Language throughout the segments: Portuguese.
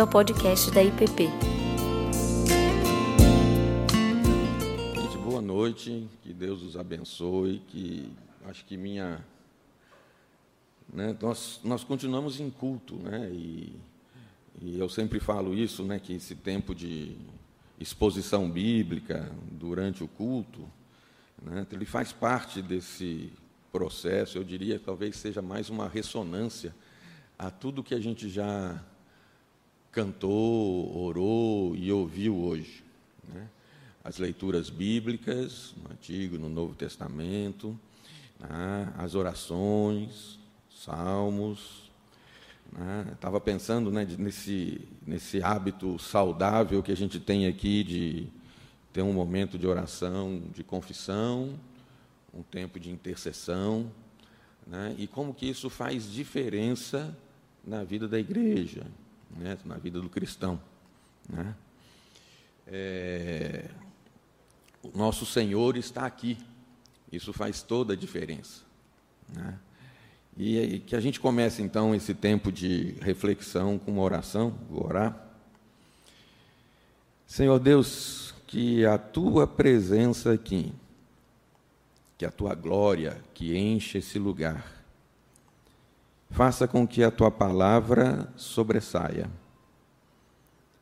bem-vindo ao podcast da IPP. Gente, boa noite, que Deus os abençoe, que acho que minha... Né, nós, nós continuamos em culto, né, e, e eu sempre falo isso, né, que esse tempo de exposição bíblica durante o culto, né, ele faz parte desse processo, eu diria talvez seja mais uma ressonância a tudo que a gente já cantou, orou e ouviu hoje. Né? As leituras bíblicas, no Antigo no Novo Testamento, né? as orações, salmos. Né? Estava pensando né, nesse, nesse hábito saudável que a gente tem aqui de ter um momento de oração, de confissão, um tempo de intercessão, né? e como que isso faz diferença na vida da igreja, né? na vida do cristão. Né? É... O nosso Senhor está aqui, isso faz toda a diferença. Né? E que a gente comece então esse tempo de reflexão com uma oração, vou orar. Senhor Deus, que a tua presença aqui, que a tua glória que enche esse lugar, faça com que a tua palavra sobressaia,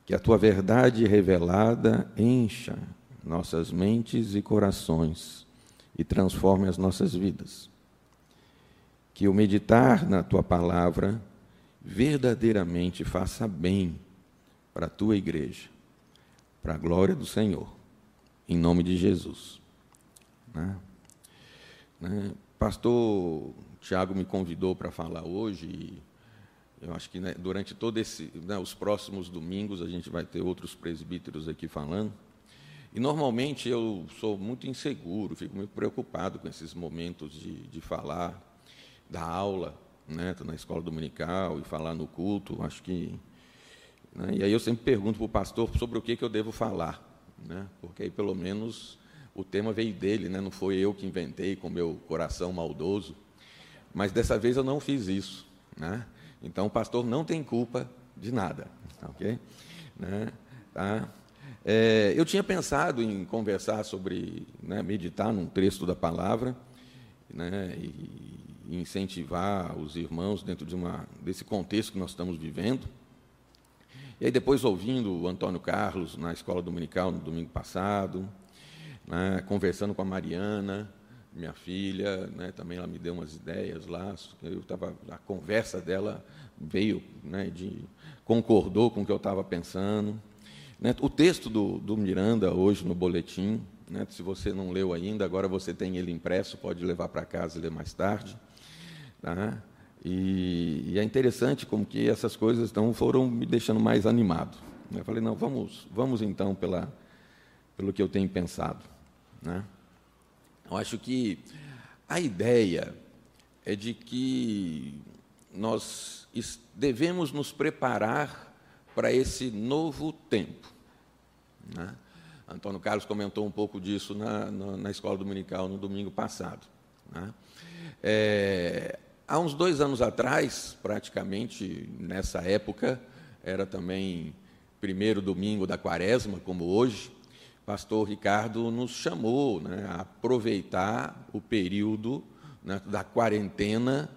que a tua verdade revelada encha nossas mentes e corações e transforme as nossas vidas. Que o meditar na tua palavra verdadeiramente faça bem para a tua igreja, para a glória do Senhor, em nome de Jesus. Né? Né? Pastor Tiago me convidou para falar hoje e eu acho que né, durante todos esse, né, os próximos domingos a gente vai ter outros presbíteros aqui falando. E normalmente eu sou muito inseguro, fico muito preocupado com esses momentos de, de falar, da aula, né, na escola dominical e falar no culto. Acho que. Né, e aí eu sempre pergunto para o pastor sobre o que, que eu devo falar, né, porque aí pelo menos o tema veio dele, né? não foi eu que inventei com meu coração maldoso. Mas dessa vez eu não fiz isso. Né? Então o pastor não tem culpa de nada. Ok? Né? Tá? É, eu tinha pensado em conversar sobre, né, meditar num texto da palavra, né, e incentivar os irmãos dentro de uma, desse contexto que nós estamos vivendo. E aí, depois, ouvindo o Antônio Carlos na escola dominical no domingo passado, né, conversando com a Mariana, minha filha, né, também ela me deu umas ideias lá. Eu tava, a conversa dela veio, né, de, concordou com o que eu estava pensando. Né, o texto do, do Miranda hoje no boletim, né, se você não leu ainda, agora você tem ele impresso, pode levar para casa e ler mais tarde. Tá? E, e, é interessante como que essas coisas então, foram me deixando mais animado. Eu falei, não, vamos, vamos então pela, pelo que eu tenho pensado. Né? Eu acho que a ideia é de que nós devemos nos preparar para esse novo tempo. Né? Antônio Carlos comentou um pouco disso na, na, na escola dominical no domingo passado. Né? É, há uns dois anos atrás, praticamente nessa época, era também primeiro domingo da quaresma, como hoje, pastor Ricardo nos chamou né, a aproveitar o período né, da quarentena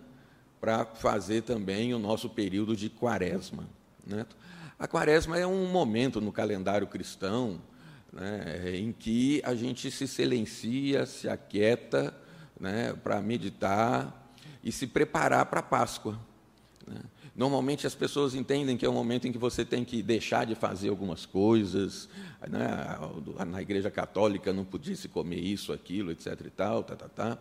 para fazer também o nosso período de quaresma. Né? A quaresma é um momento no calendário cristão né, em que a gente se silencia, se aquieta né, para meditar e se preparar para a Páscoa. Né? Normalmente as pessoas entendem que é um momento em que você tem que deixar de fazer algumas coisas. Né? Na igreja católica não podia se comer isso, aquilo, etc. e tal, tá, tá, tá.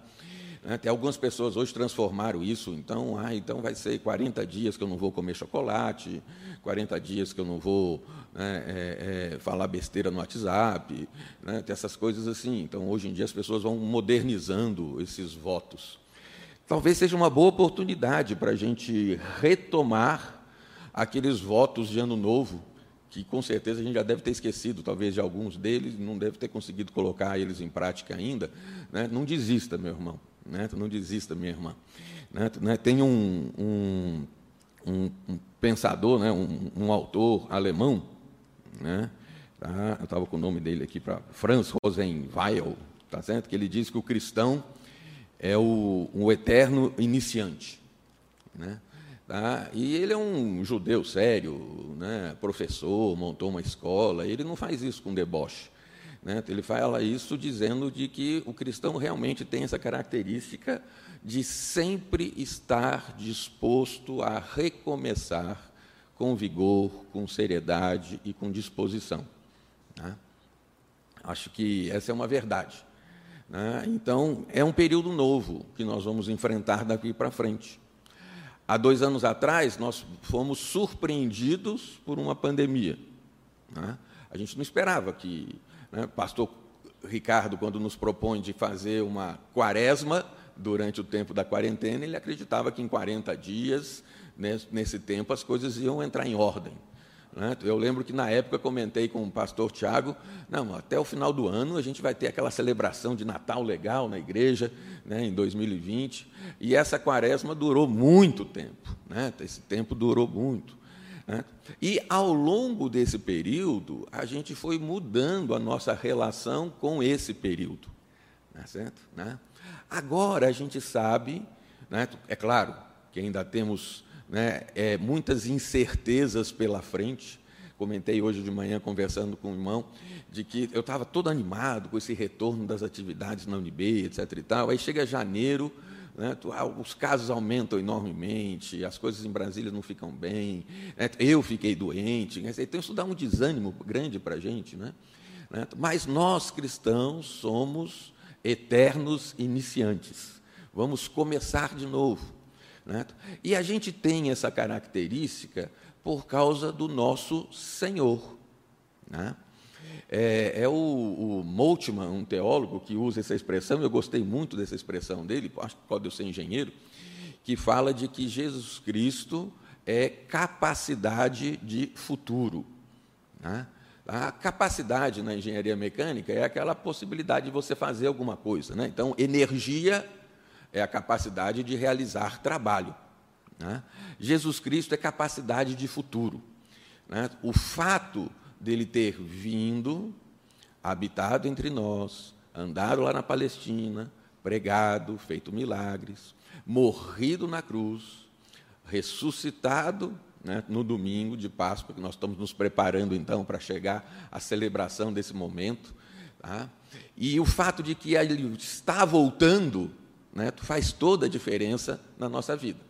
Né? Tem algumas pessoas hoje transformaram isso, então, ah, então vai ser 40 dias que eu não vou comer chocolate, 40 dias que eu não vou né, é, é, falar besteira no WhatsApp, né? essas coisas assim. Então, hoje em dia as pessoas vão modernizando esses votos talvez seja uma boa oportunidade para a gente retomar aqueles votos de ano novo, que com certeza a gente já deve ter esquecido, talvez de alguns deles, não deve ter conseguido colocar eles em prática ainda. Né? Não desista, meu irmão, né? não desista, minha irmã. Né? né? Tem um, um, um, pensador, né, um, um, autor alemão, né, tá, eu estava com o nome dele aqui para Franz Rosenweil, tá certo? Que ele diz que o cristão é o, o eterno iniciante, né? Tá? E ele é um judeu sério, né? professor, montou uma escola, ele não faz isso com deboche. Né? Ele fala isso dizendo de que o cristão realmente tem essa característica de sempre estar disposto a recomeçar com vigor, com seriedade e com disposição. Né? Acho que essa é uma verdade. Né? Então, é um período novo que nós vamos enfrentar daqui para frente. Há dois anos atrás, nós fomos surpreendidos por uma pandemia. Né? A gente não esperava que. Né, pastor Ricardo, quando nos propõe de fazer uma quaresma durante o tempo da quarentena, ele acreditava que em 40 dias, né, nesse tempo, as coisas iam entrar em ordem. Né? Eu lembro que na época comentei com o pastor Tiago, não, até o final do ano a gente vai ter aquela celebração de Natal legal na igreja, né, em 2020, e essa quaresma durou muito tempo, né? esse tempo durou muito. Né? E ao longo desse período, a gente foi mudando a nossa relação com esse período. Né, certo? Agora a gente sabe, é claro que ainda temos né, é, muitas incertezas pela frente. Comentei hoje de manhã, conversando com o irmão, de que eu estava todo animado com esse retorno das atividades na UNB, etc. E tal. Aí chega janeiro, né, ah, os casos aumentam enormemente, as coisas em Brasília não ficam bem, né, eu fiquei doente. Então, isso dá um desânimo grande para a gente. Né? né? Mas nós, cristãos, somos eternos iniciantes. Vamos começar de novo. E a gente tem essa característica por causa do nosso Senhor. Né? É, é, o, o Moltmann, um teólogo, que usa essa expressão, eu gostei muito dessa expressão dele, acho que pode ser engenheiro, que fala de que Jesus Cristo é capacidade de futuro. Né? A capacidade na engenharia mecânica é aquela possibilidade de você fazer alguma coisa. Né? Então, energia é a capacidade de realizar trabalho. Né? Jesus Cristo é capacidade de futuro. Né? O fato dele ter vindo, habitado entre nós, andado lá na Palestina, pregado, feito milagres, morrido na cruz, ressuscitado né, no domingo de Páscoa, que nós estamos nos preparando então para chegar à celebração desse momento. Tá? E o fato de que ele está voltando né, faz toda a diferença na nossa vida.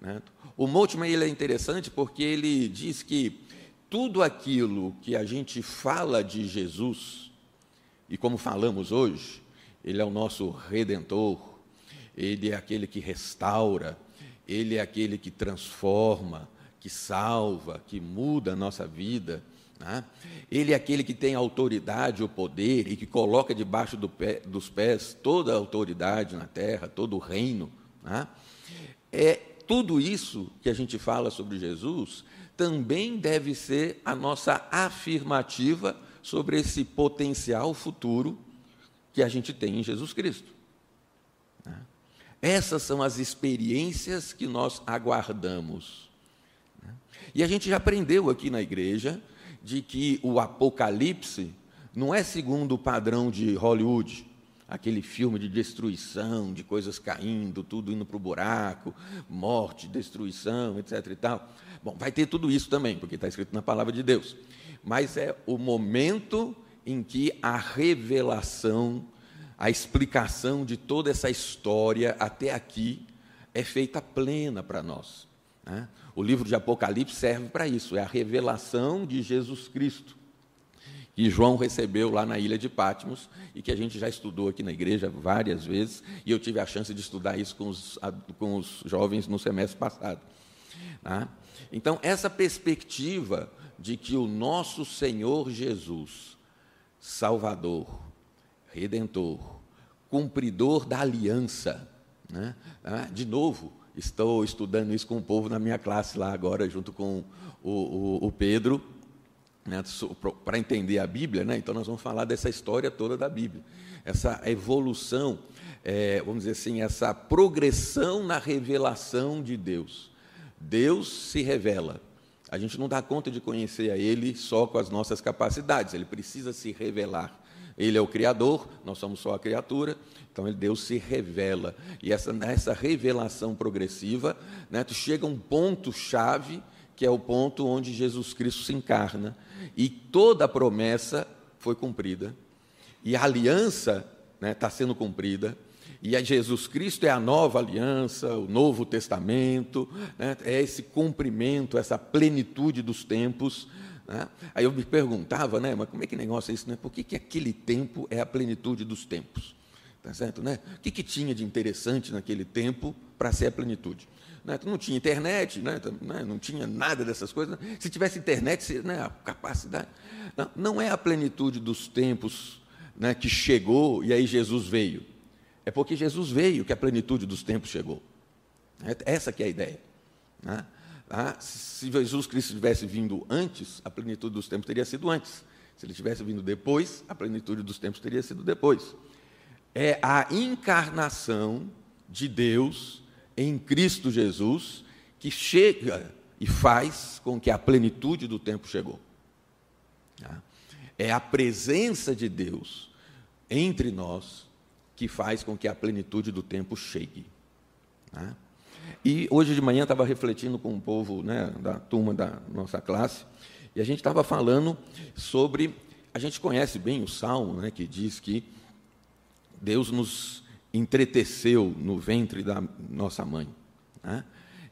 Né? O Moltmann ele é interessante porque ele diz que tudo aquilo que a gente fala de Jesus, e como falamos hoje, ele é o nosso redentor, ele é aquele que restaura, ele é aquele que transforma, que salva, que muda a nossa vida. Né? Ele é aquele que tem autoridade, o poder e que coloca debaixo do pé, dos pés toda a autoridade na terra, todo o reino. Né? É tudo isso que a gente fala sobre Jesus também deve ser a nossa afirmativa sobre esse potencial futuro que a gente tem em Jesus Cristo. Né? Essas são as experiências que nós aguardamos. Né? E a gente já aprendeu aqui na igreja de que o Apocalipse não é segundo o padrão de Hollywood, aquele filme de destruição, de coisas caindo, tudo indo para o buraco, morte, destruição, etc. e tal. Bom, vai ter tudo isso também, porque está escrito na palavra de Deus. Mas é o momento em que a revelação, a explicação de toda essa história até aqui é feita plena para nós. Né? O livro de Apocalipse serve para isso, é a revelação de Jesus Cristo, que João recebeu lá na ilha de Patmos e que a gente já estudou aqui na igreja várias vezes, e eu tive a chance de estudar isso com os, com os jovens no semestre passado. Tá? Então, essa perspectiva de que o nosso Senhor Jesus, Salvador, Redentor, cumpridor da aliança, né? Tá? de novo, Estou estudando isso com o povo na minha classe lá agora, junto com o, o, o Pedro, né, para entender a Bíblia. Né, então, nós vamos falar dessa história toda da Bíblia. Essa evolução, é, vamos dizer assim, essa progressão na revelação de Deus. Deus se revela. A gente não dá conta de conhecer a Ele só com as nossas capacidades, Ele precisa se revelar. Ele é o Criador, nós somos só a criatura, então Deus se revela. E essa, essa revelação progressiva né, chega um ponto-chave, que é o ponto onde Jesus Cristo se encarna, e toda a promessa foi cumprida, e a aliança está né, tá sendo cumprida, e a Jesus Cristo é a nova aliança, o novo testamento, né? é esse cumprimento, essa plenitude dos tempos. Né? Aí eu me perguntava, né, mas como é que negócio é isso? Né? Por que, que aquele tempo é a plenitude dos tempos? Tá certo, né? O que, que tinha de interessante naquele tempo para ser a plenitude? Né? Não tinha internet, né? né? não tinha nada dessas coisas. Se tivesse internet, né? a capacidade. Não, não é a plenitude dos tempos né? que chegou e aí Jesus veio. É porque Jesus veio que a plenitude dos tempos chegou. É, essa que é a ideia. Né? Ah, se Jesus Cristo tivesse vindo antes, a plenitude dos tempos teria sido antes. Se ele tivesse vindo depois, a plenitude dos tempos teria sido depois. É a encarnação de Deus em Cristo Jesus que chega e faz com que a plenitude do tempo chegou. Tá? É a presença de Deus entre nós que faz com que a plenitude do tempo chegue. E hoje de manhã estava refletindo com o povo né, da turma da nossa classe, e a gente estava falando sobre. A gente conhece bem o salmo né, que diz que Deus nos entreteceu no ventre da nossa mãe. Né?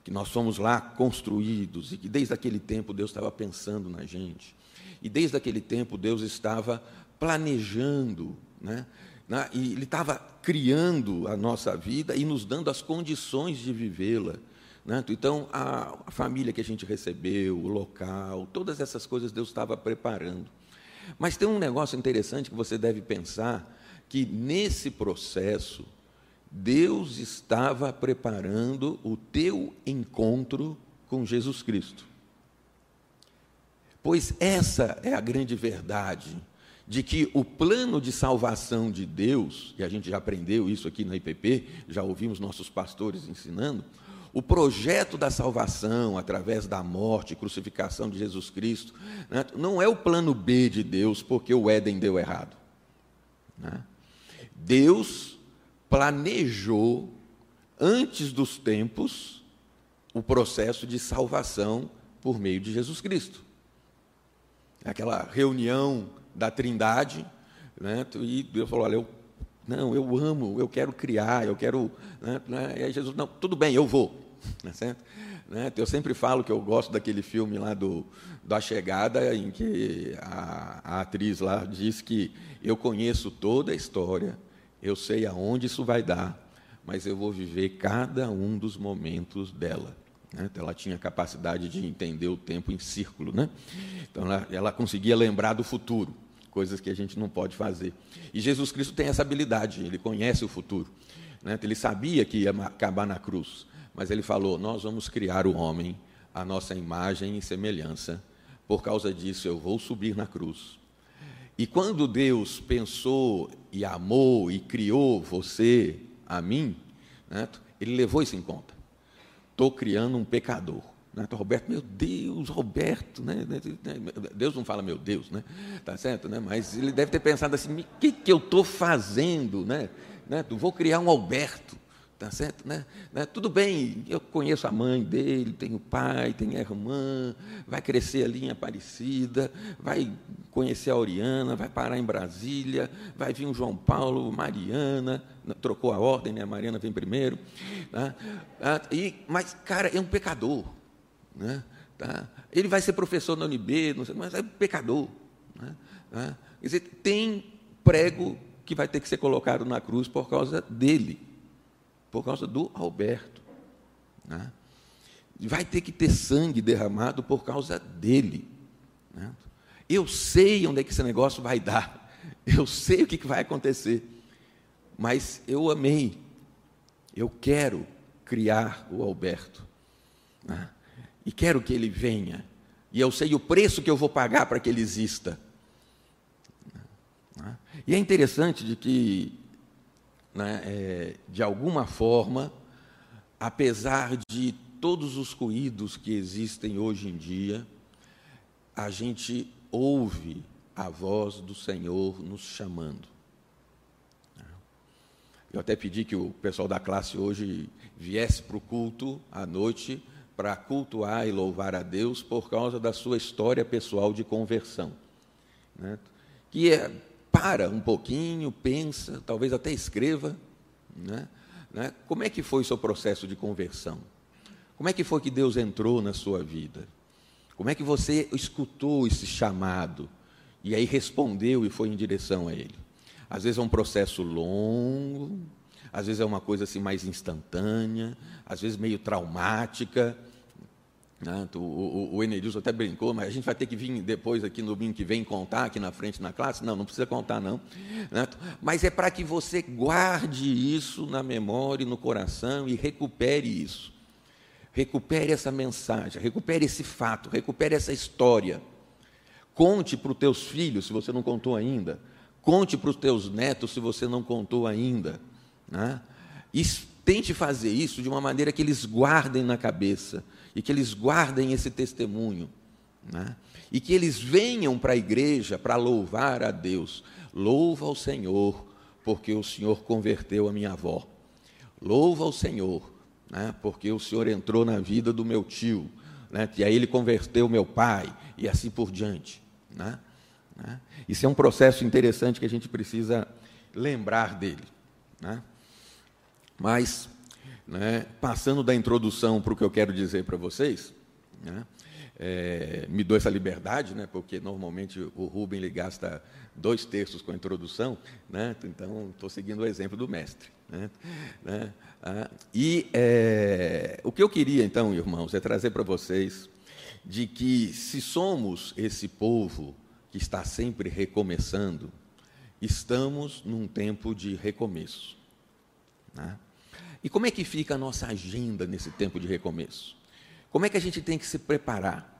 Que nós fomos lá construídos e que desde aquele tempo Deus estava pensando na gente. E desde aquele tempo Deus estava planejando né, né? e Ele estava criando a nossa vida e nos dando as condições de vivê-la. Né? Então, a, a família que a gente recebeu, o local, todas essas coisas Deus estava preparando. Mas tem um negócio interessante que você deve pensar, que nesse processo, Deus estava preparando o teu encontro com Jesus Cristo. Pois essa é a grande verdade de que o plano de salvação de Deus, e a gente já aprendeu isso aqui na IPP, já ouvimos nossos pastores ensinando, o projeto da salvação através da morte e crucificação de Jesus Cristo, né, não é o plano B de Deus porque o Éden deu errado. Né? Deus planejou, antes dos tempos, o processo de salvação por meio de Jesus Cristo. Aquela reunião da Trindade, né? e Deus falou: Olha, eu, não, eu amo, eu quero criar, eu quero. Né? né e aí Jesus, não, tudo bem, eu vou. Né? Certo? Né? Eu sempre falo que eu gosto daquele filme lá do, da Chegada, em que a, a atriz lá diz que eu conheço toda a história, eu sei aonde isso vai dar, mas eu vou viver cada um dos momentos dela. Né? Ela tinha capacidade de entender o tempo em círculo. Né? Então, ela, ela conseguia lembrar do futuro coisas que a gente não pode fazer. E Jesus Cristo tem essa habilidade, ele conhece o futuro. Né? Ele sabia que ia acabar na cruz, mas ele falou: Nós vamos criar o homem à nossa imagem e semelhança. Por causa disso, eu vou subir na cruz. E quando Deus pensou e amou e criou você, a mim, né? ele levou isso em conta. Estou criando um pecador. Né? Então, Roberto, meu Deus, Roberto, né? Deus não fala meu Deus, né? Tá certo, né? Mas ele deve ter pensado assim: o que, que eu estou fazendo, né? né? Vou criar um Alberto, tá certo, né? né? Tudo bem, eu conheço a mãe dele, tem o pai, tem a irmã, vai crescer ali em Aparecida, vai conhecer a Oriana, vai parar em Brasília, vai vir o João Paulo, Mariana, trocou a ordem, né? Mariana vem primeiro, né? Ah, e, mas cara é um pecador. Né? Tá? Ele vai ser professor na UNB, sei, mas é pecador. Né? Tá? Quer dizer, tem prego que vai ter que ser colocado na cruz por causa dele, por causa do Alberto. Né? Vai ter que ter sangue derramado por causa dele. Né? Eu sei onde é que esse negócio vai dar, eu sei o que vai acontecer, mas eu amei, eu quero criar o Alberto. Né? E quero que ele venha. E eu sei o preço que eu vou pagar para que ele exista. E é interessante de que, né, é, de alguma forma, apesar de todos os ruídos que existem hoje em dia, a gente ouve a voz do Senhor nos chamando. Eu até pedi que o pessoal da classe hoje viesse para o culto à noite para cultuar e louvar a Deus por causa da sua história pessoal de conversão. Né? Que é, para um pouquinho, pensa, talvez até escreva, né? Né? como é que foi o seu processo de conversão? Como é que foi que Deus entrou na sua vida? Como é que você escutou esse chamado e aí respondeu e foi em direção a Ele? Às vezes é um processo longo, às vezes é uma coisa assim mais instantânea, às vezes meio traumática? O, o, o Enedilson até brincou, mas a gente vai ter que vir depois aqui no domingo que vem contar aqui na frente na classe? Não, não precisa contar não. Né? Mas é para que você guarde isso na memória e no coração e recupere isso. Recupere essa mensagem, recupere esse fato, recupere essa história. Conte para os teus filhos, se você não contou ainda. Conte para os teus netos, se você não contou ainda. Né? Tente fazer isso de uma maneira que eles guardem na cabeça e que eles guardem esse testemunho, né? e que eles venham para a igreja para louvar a Deus. Louva ao Senhor, porque o Senhor converteu a minha avó. Louva ao Senhor, né? porque o Senhor entrou na vida do meu tio, né? e aí ele converteu meu pai, e assim por diante. Né? né? Isso é um processo interessante que a gente precisa lembrar dele. Né? Mas né, passando da introdução para o que eu quero dizer para vocês, né, é, me dou essa liberdade, né, porque normalmente o Rubem gasta dois terços com a introdução, né, então estou seguindo o exemplo do mestre. Né, né, ah, e é, o que eu queria, então, irmãos, é trazer para vocês de que se somos esse povo que está sempre recomeçando, estamos num tempo de recomeço. Né? E como é que fica a nossa agenda nesse tempo de recomeço? Como é que a gente tem que se preparar?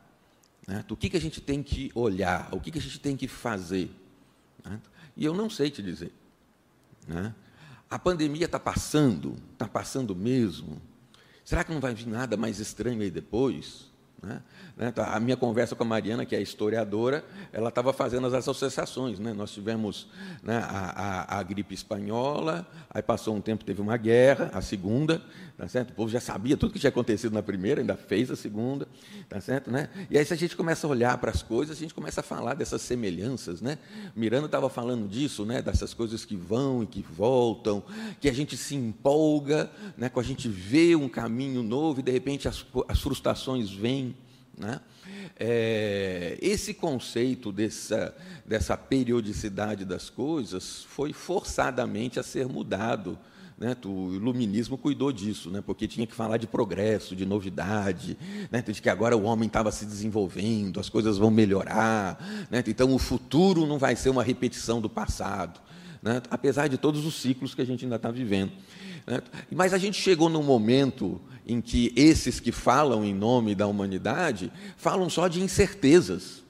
Né? O que, que a gente tem que olhar? O que, que a gente tem que fazer? Né? E eu não sei te dizer. Né? A pandemia está passando, está passando mesmo. Será que não vai vir nada mais estranho aí depois? Né? Né? Tá, a minha conversa com a Mariana, que é historiadora, ela estava fazendo as associações. Né? Nós tivemos né, a, a, a, gripe espanhola, aí passou um tempo, teve uma guerra, a segunda, tá certo? o povo já sabia tudo que tinha acontecido na primeira, ainda fez a segunda. Tá certo, né? E aí, se a gente começa a olhar para as coisas, a gente começa a falar dessas semelhanças. Né? Miranda estava falando disso, né? dessas coisas que vão e que voltam, que a gente se empolga, né? a gente vê um caminho novo e, de repente, as, as frustrações vêm. Né? É, esse conceito dessa, dessa periodicidade das coisas foi forçadamente a ser mudado. Né? O iluminismo cuidou disso, né? porque tinha que falar de progresso, de novidade, né? de que agora o homem estava se desenvolvendo, as coisas vão melhorar, né? então o futuro não vai ser uma repetição do passado, né? apesar de todos os ciclos que a gente ainda está vivendo. Né? Mas a gente chegou num momento em que esses que falam em nome da humanidade falam só de incertezas.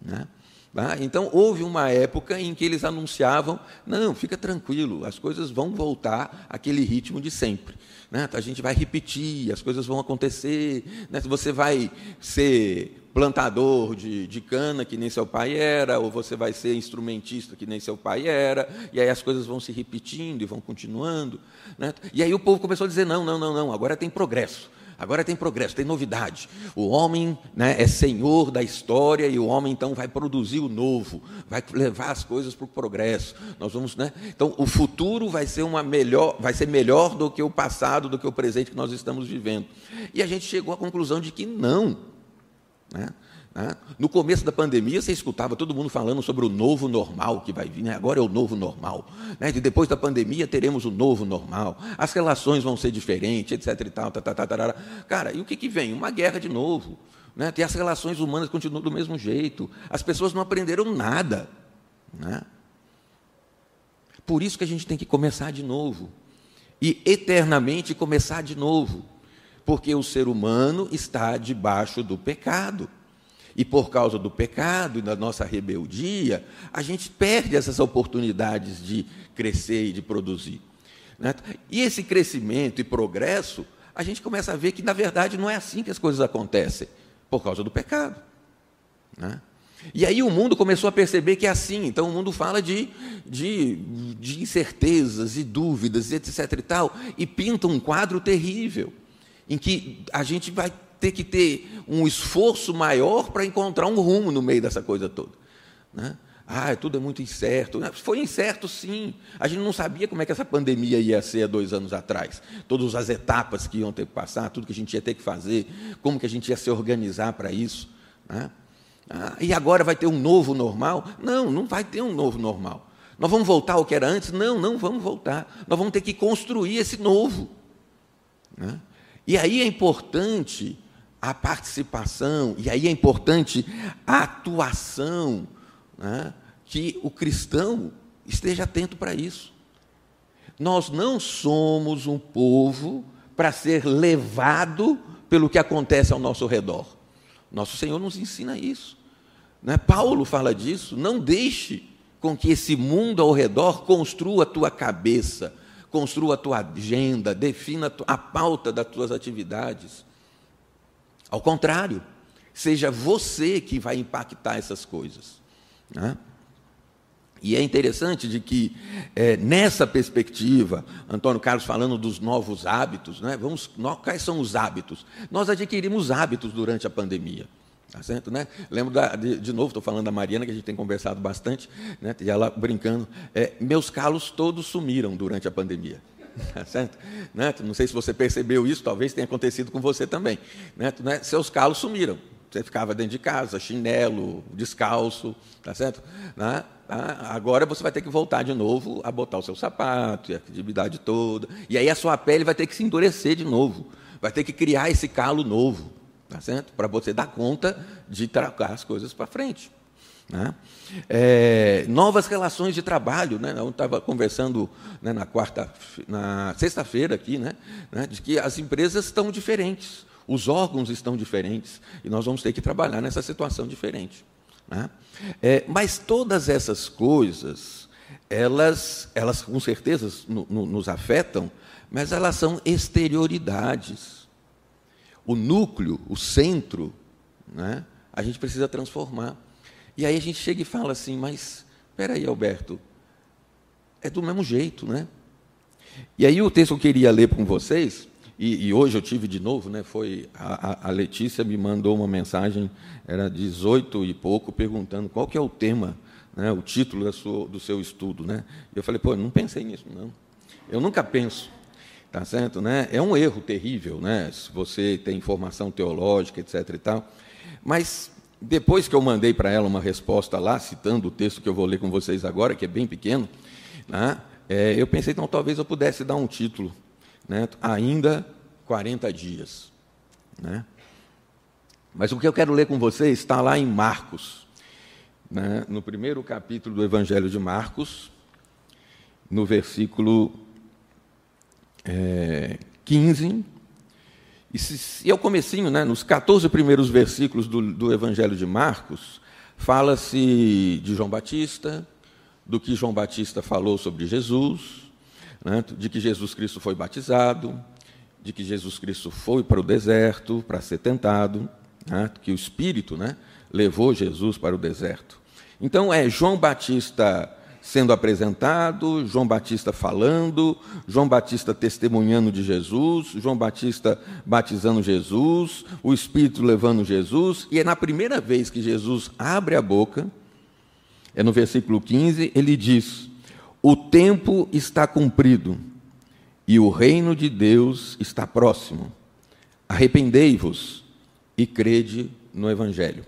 Né? Tá? Então, houve uma época em que eles anunciavam: não, fica tranquilo, as coisas vão voltar àquele ritmo de sempre. Né? A gente vai repetir, as coisas vão acontecer, né? você vai ser plantador de, de cana, que nem seu pai era, ou você vai ser instrumentista, que nem seu pai era, e aí as coisas vão se repetindo e vão continuando. Né? E aí o povo começou a dizer: não, não, não, não, agora tem progresso. Agora tem progresso, tem novidade. O homem né, é senhor da história e o homem então vai produzir o novo, vai levar as coisas para o progresso. Nós vamos, né? Então o futuro vai ser uma melhor, vai ser melhor do que o passado, do que o presente que nós estamos vivendo. E a gente chegou à conclusão de que não, né? No começo da pandemia, você escutava todo mundo falando sobre o novo normal que vai vir, né? agora é o novo normal. Né? Depois da pandemia teremos o novo normal, as relações vão ser diferentes, etc. E tal, tá, tá, tá, Cara, e o que, que vem? Uma guerra de novo. Né? E as relações humanas continuam do mesmo jeito. As pessoas não aprenderam nada. Né? Por isso que a gente tem que começar de novo. E eternamente começar de novo porque o ser humano está debaixo do pecado. E por causa do pecado e da nossa rebeldia, a gente perde essas oportunidades de crescer e de produzir. Né? E esse crescimento e progresso a gente começa a ver que, na verdade, não é assim que as coisas acontecem, por causa do pecado. Né? E aí o mundo começou a perceber que é assim. Então o mundo fala de, de, de incertezas e dúvidas, etc. e tal, e pinta um quadro terrível, em que a gente vai ter que ter um esforço maior para encontrar um rumo no meio dessa coisa toda. Né? Ah, tudo é muito incerto. Foi incerto, sim. A gente não sabia como é que essa pandemia ia ser há dois anos atrás. Todas as etapas que iam ter que passar, tudo que a gente ia ter que fazer, como que a gente ia se organizar para isso. Né? Ah, e agora vai ter um novo normal? Não, não vai ter um novo normal. Nós vamos voltar ao que era antes? Não, não vamos voltar. Nós vamos ter que construir esse novo. Né? E aí é importante a participação, e aí é importante a atuação né, que o cristão esteja atento para isso. Nós não somos um povo para ser levado pelo que acontece ao nosso redor. Nosso Senhor nos ensina isso. Né? Paulo fala disso. Não deixe com que esse mundo ao redor construa a tua cabeça, construa a tua agenda, defina a pauta das tuas atividades. Ao contrário, seja você que vai impactar essas coisas. Né? E é interessante de que, é, nessa perspectiva, Antônio Carlos falando dos novos hábitos, né? Vamos, nós, quais são os hábitos? Nós adquirimos hábitos durante a pandemia. Tá certo, né? Lembro da, de, de, novo, estou falando da Mariana, que a gente tem conversado bastante, né? e ela brincando. É, meus calos todos sumiram durante a pandemia. Tá certo? Né? Não sei se você percebeu isso, talvez tenha acontecido com você também. Né? né? Seus calos sumiram. Você ficava dentro de casa, chinelo, descalço, tá certo? Tá? Agora você vai ter que voltar de novo a botar o seu sapato e a atividade toda. E aí a sua pele vai ter que se endurecer de novo. Vai ter que criar esse calo novo, tá certo? Para você dar conta de tratar as coisas para frente. Né? É, novas relações de trabalho, né? Eu estava conversando né, na quarta, na sexta-feira aqui, né, né, de que as empresas estão diferentes. Os órgãos estão diferentes e nós vamos ter que trabalhar nessa situação diferente. Né? É, mas todas essas coisas, elas, elas com certeza no, no, nos afetam, mas elas são exterioridades. O núcleo, o centro, né, a gente precisa transformar. E aí a gente chega e fala assim, mas espera aí, Alberto, é do mesmo jeito, né? E aí o texto que eu queria ler com vocês e, e, hoje eu tive de novo, né, foi a, a, Letícia me mandou uma mensagem, era 18 e pouco, perguntando qual que é o tema, né, o título sua, do seu estudo. Né? E eu falei, pô, eu não pensei nisso, não. Eu nunca penso, tá certo? Né? É um erro terrível, né, se você tem formação teológica, etc. e tal. Mas depois que eu mandei para ela uma resposta lá, citando o texto que eu vou ler com vocês agora, que é bem pequeno, né, é, eu pensei, então talvez eu pudesse dar um título né, ainda 40 dias. Né? Mas o que eu quero ler com vocês está lá em Marcos, né, no primeiro capítulo do Evangelho de Marcos, no versículo é, 15. E, se, ao comecinho, né, nos 14 primeiros versículos do, do Evangelho de Marcos, fala-se de João Batista, do que João Batista falou sobre Jesus, né, de que Jesus Cristo foi batizado, de que Jesus Cristo foi para o deserto para ser tentado, né, que o Espírito né, levou Jesus para o deserto. Então é João Batista sendo apresentado, João Batista falando, João Batista testemunhando de Jesus, João Batista batizando Jesus, o Espírito levando Jesus, e é na primeira vez que Jesus abre a boca, é no versículo 15, ele diz: o tempo está cumprido e o reino de Deus está próximo. Arrependei-vos e crede no Evangelho.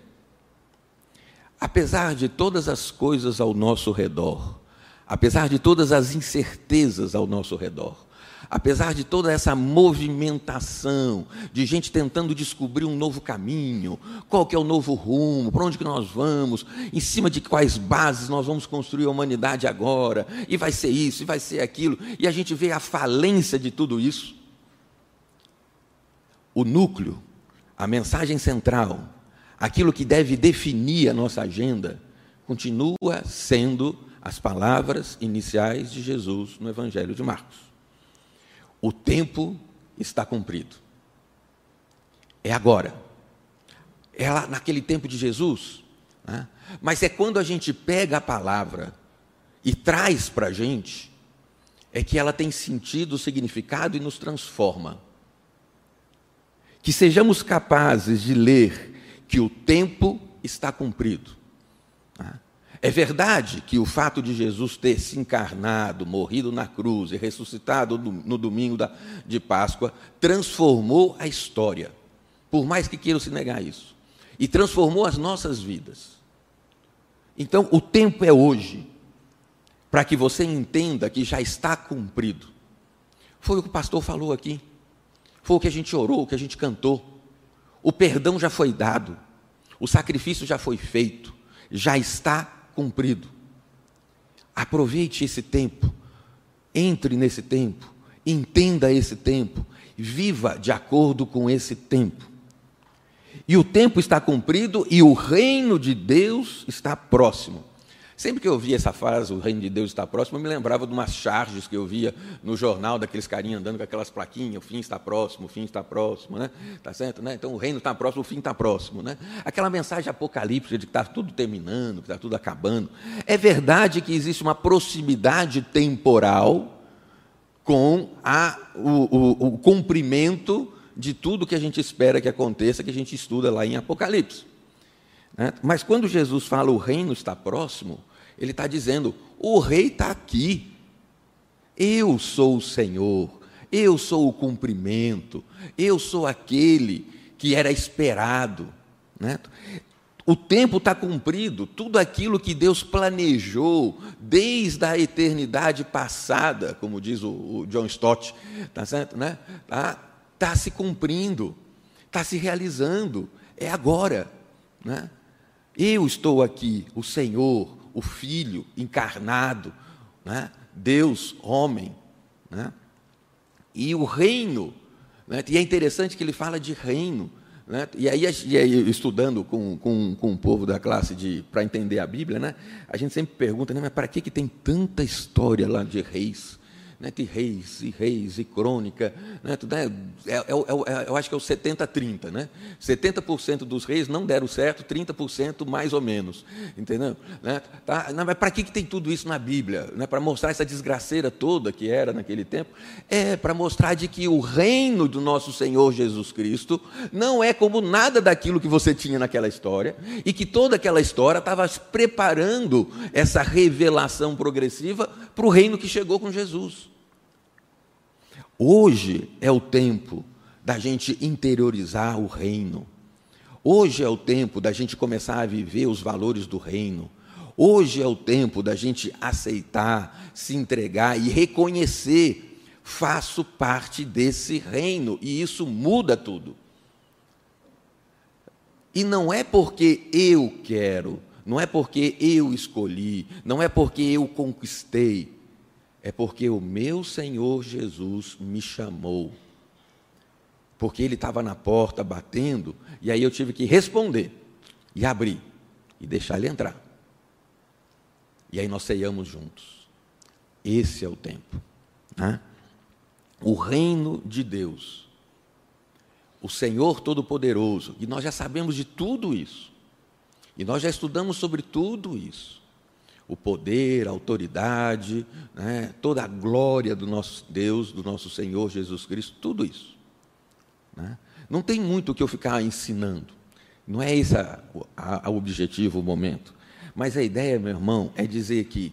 Apesar de todas as coisas ao nosso redor, apesar de todas as incertezas ao nosso redor, apesar de toda essa movimentação de gente tentando descobrir um novo caminho, qual que é o novo rumo, para onde que nós vamos, em cima de quais bases nós vamos construir a humanidade agora, e vai ser isso, e vai ser aquilo, e a gente vê a falência de tudo isso. O núcleo, a mensagem central, aquilo que deve definir a nossa agenda, continua sendo as palavras iniciais de Jesus no Evangelho de Marcos. O tempo está cumprido. É agora. É lá naquele tempo de Jesus. Né? Mas é quando a gente pega a palavra e traz para a gente, é que ela tem sentido, significado e nos transforma. Que sejamos capazes de ler que o tempo está cumprido. Né? É verdade que o fato de Jesus ter se encarnado, morrido na cruz e ressuscitado no domingo de Páscoa transformou a história, por mais que queiram se negar isso, e transformou as nossas vidas. Então, o tempo é hoje, para que você entenda que já está cumprido. Foi o que o pastor falou aqui, foi o que a gente orou, o que a gente cantou. O perdão já foi dado, o sacrifício já foi feito, já está cumprido. Aproveite esse tempo, entre nesse tempo, entenda esse tempo, viva de acordo com esse tempo. E o tempo está cumprido e o reino de Deus está próximo. Sempre que eu via essa frase, o reino de Deus está próximo, eu me lembrava de umas charges que eu via no jornal, daqueles carinhas andando com aquelas plaquinhas, o fim está próximo, o fim está próximo, né? Tá certo, né? Então o reino está próximo, o fim está próximo, né? Aquela mensagem apocalíptica de que está tudo terminando, que está tudo acabando. É verdade que existe uma proximidade temporal com a, o, o, o cumprimento de tudo que a gente espera que aconteça, que a gente estuda lá em Apocalipse. Né? Mas quando Jesus fala o reino está próximo, ele está dizendo: o rei está aqui. Eu sou o Senhor, eu sou o cumprimento, eu sou aquele que era esperado. Né? O tempo está cumprido, tudo aquilo que Deus planejou desde a eternidade passada, como diz o, o John Stott, tá certo, né? Tá, tá se cumprindo, está se realizando, é agora, né? Eu estou aqui, o Senhor, o Filho encarnado, né? Deus, homem. Né? E o reino, né? e é interessante que ele fala de reino. Né? E, aí, e aí, estudando com, com, com o povo da classe de para entender a Bíblia, né? a gente sempre pergunta, né? mas para que, que tem tanta história lá de reis? Né, de reis e reis e crônica. Né, é, é, é, é eu acho que é o 70-30. Né? 70% dos reis não deram certo, 30% mais ou menos. Entendeu? Né? Tá? Não, mas para que, que tem tudo isso na Bíblia? Né? Para mostrar essa desgraceira toda que era naquele tempo? É para mostrar de que o reino do nosso Senhor Jesus Cristo não é como nada daquilo que você tinha naquela história e que toda aquela história estava preparando essa revelação progressiva para o reino que chegou com Jesus. Hoje é o tempo da gente interiorizar o reino. Hoje é o tempo da gente começar a viver os valores do reino. Hoje é o tempo da gente aceitar, se entregar e reconhecer: faço parte desse reino e isso muda tudo. E não é porque eu quero, não é porque eu escolhi, não é porque eu conquistei, é porque o meu Senhor Jesus me chamou. Porque ele estava na porta batendo, e aí eu tive que responder, e abrir, e deixar ele entrar. E aí nós ceiamos juntos. Esse é o tempo. Né? O reino de Deus, o Senhor Todo-Poderoso, e nós já sabemos de tudo isso, e nós já estudamos sobre tudo isso o poder, a autoridade, né, toda a glória do nosso Deus, do nosso Senhor Jesus Cristo, tudo isso. Né? Não tem muito o que eu ficar ensinando. Não é esse o objetivo, o momento. Mas a ideia, meu irmão, é dizer que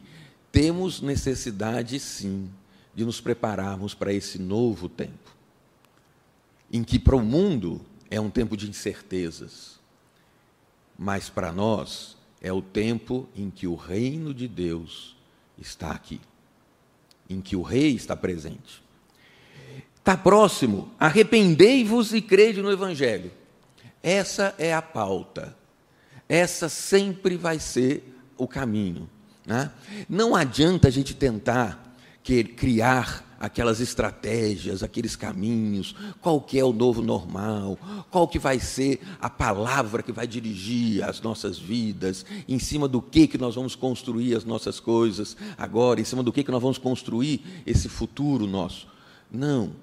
temos necessidade, sim, de nos prepararmos para esse novo tempo, em que para o mundo é um tempo de incertezas, mas para nós é o tempo em que o reino de Deus está aqui, em que o rei está presente. Está próximo, arrependei-vos e crede no Evangelho. Essa é a pauta. Essa sempre vai ser o caminho. Né? Não adianta a gente tentar criar aquelas estratégias, aqueles caminhos, qual que é o novo normal, qual que vai ser a palavra que vai dirigir as nossas vidas, em cima do que que nós vamos construir as nossas coisas agora, em cima do que que nós vamos construir esse futuro nosso. Não.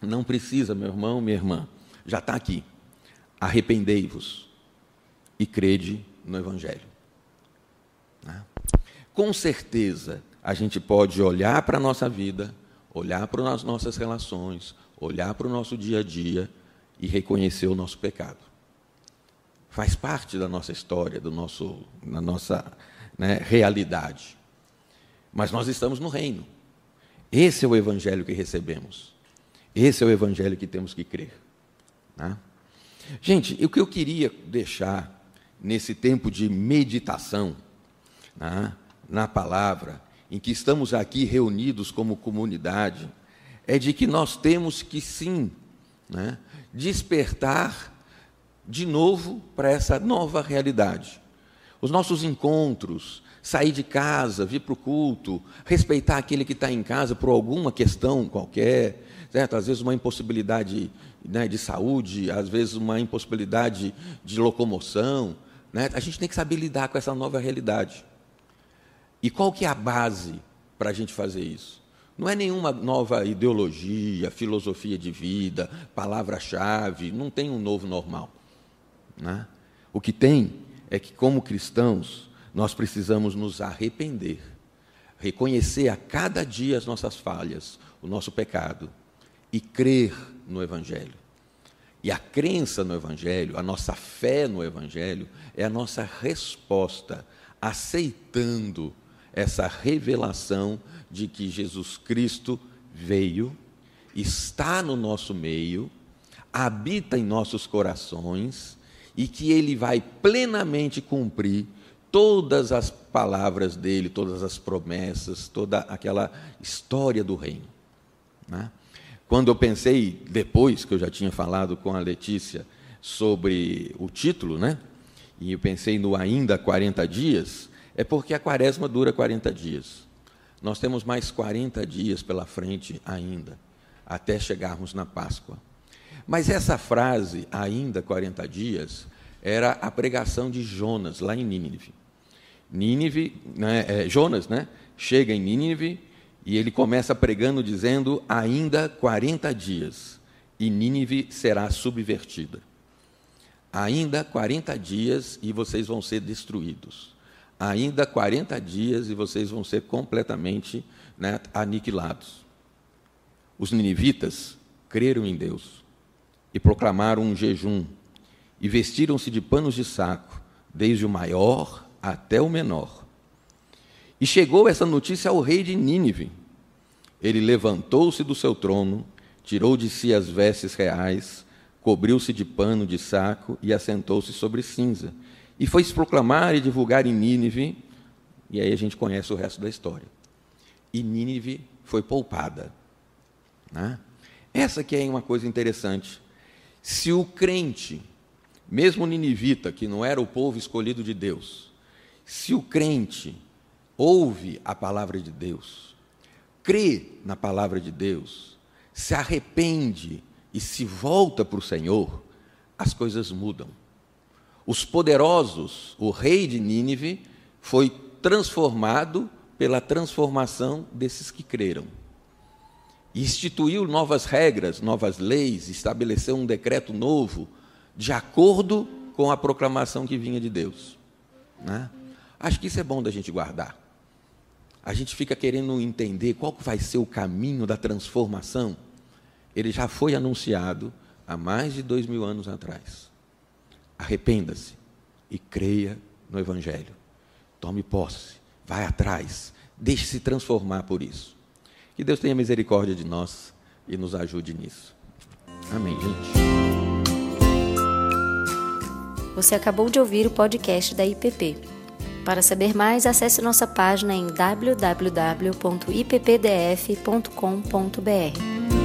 Não precisa, meu irmão, minha irmã, já está aqui. Arrependei-vos e crede no Evangelho. Né? Com certeza, a gente pode olhar para a nossa vida, olhar para as nossas relações, olhar para o nosso dia a dia e reconhecer o nosso pecado. Faz parte da nossa história, do nosso, da nossa né, realidade. Mas nós estamos no reino. Esse é o evangelho que recebemos. Esse é o evangelho que temos que crer. Né? Gente, o que eu queria deixar nesse tempo de meditação né, na palavra, em que estamos aqui reunidos como comunidade, é de que nós temos que sim né, despertar de novo para essa nova realidade. Os nossos encontros, sair de casa, vir para o culto, respeitar aquele que está em casa por alguma questão qualquer, certo? às vezes uma impossibilidade né, de saúde, às vezes uma impossibilidade de locomoção. Né? A gente tem que saber lidar com essa nova realidade. E qual que é a base para a gente fazer isso? Não é nenhuma nova ideologia, filosofia de vida, palavra-chave, não tem um novo normal. Né? O que tem é que, como cristãos, nós precisamos nos arrepender, reconhecer a cada dia as nossas falhas, o nosso pecado, e crer no Evangelho. E a crença no Evangelho, a nossa fé no Evangelho, é a nossa resposta, aceitando essa revelação de que Jesus Cristo veio, está no nosso meio, habita em nossos corações e que ele vai plenamente cumprir todas as palavras dele, todas as promessas, toda aquela história do reino. Né? Quando eu pensei, depois que eu já tinha falado com a Letícia sobre o título, né? e eu pensei no ainda 40 dias, é porque a quaresma dura 40 dias. Nós temos mais 40 dias pela frente ainda, até chegarmos na Páscoa. Mas essa frase, ainda 40 dias, era a pregação de Jonas, lá em Nínive. Nínive, né, é, Jonas, né, chega em Nínive e ele começa pregando dizendo: ainda 40 dias e Nínive será subvertida. Ainda 40 dias e vocês vão ser destruídos. Ainda 40 dias e vocês vão ser completamente né, aniquilados. Os ninivitas creram em Deus e proclamaram um jejum e vestiram-se de panos de saco, desde o maior até o menor. E chegou essa notícia ao rei de Nínive. Ele levantou-se do seu trono, tirou de si as vestes reais, cobriu-se de pano de saco e assentou-se sobre cinza. E foi se proclamar e divulgar em Nínive, e aí a gente conhece o resto da história. E Nínive foi poupada. Né? Essa que é uma coisa interessante. Se o crente mesmo ninivita, que não era o povo escolhido de Deus, se o crente ouve a palavra de Deus, crê na palavra de Deus, se arrepende e se volta para o Senhor, as coisas mudam. Os poderosos, o rei de Nínive, foi transformado pela transformação desses que creram. instituiu novas regras, novas leis, estabeleceu um decreto novo de acordo com a proclamação que vinha de Deus. Né? Acho que isso é bom da gente guardar. A gente fica querendo entender qual vai ser o caminho da transformação. Ele já foi anunciado há mais de dois mil anos atrás. Arrependa-se e creia no Evangelho. Tome posse, vai atrás, deixe-se transformar por isso. Que Deus tenha misericórdia de nós e nos ajude nisso. Amém, gente. Você acabou de ouvir o podcast da IPP. Para saber mais, acesse nossa página em www.ippdf.com.br.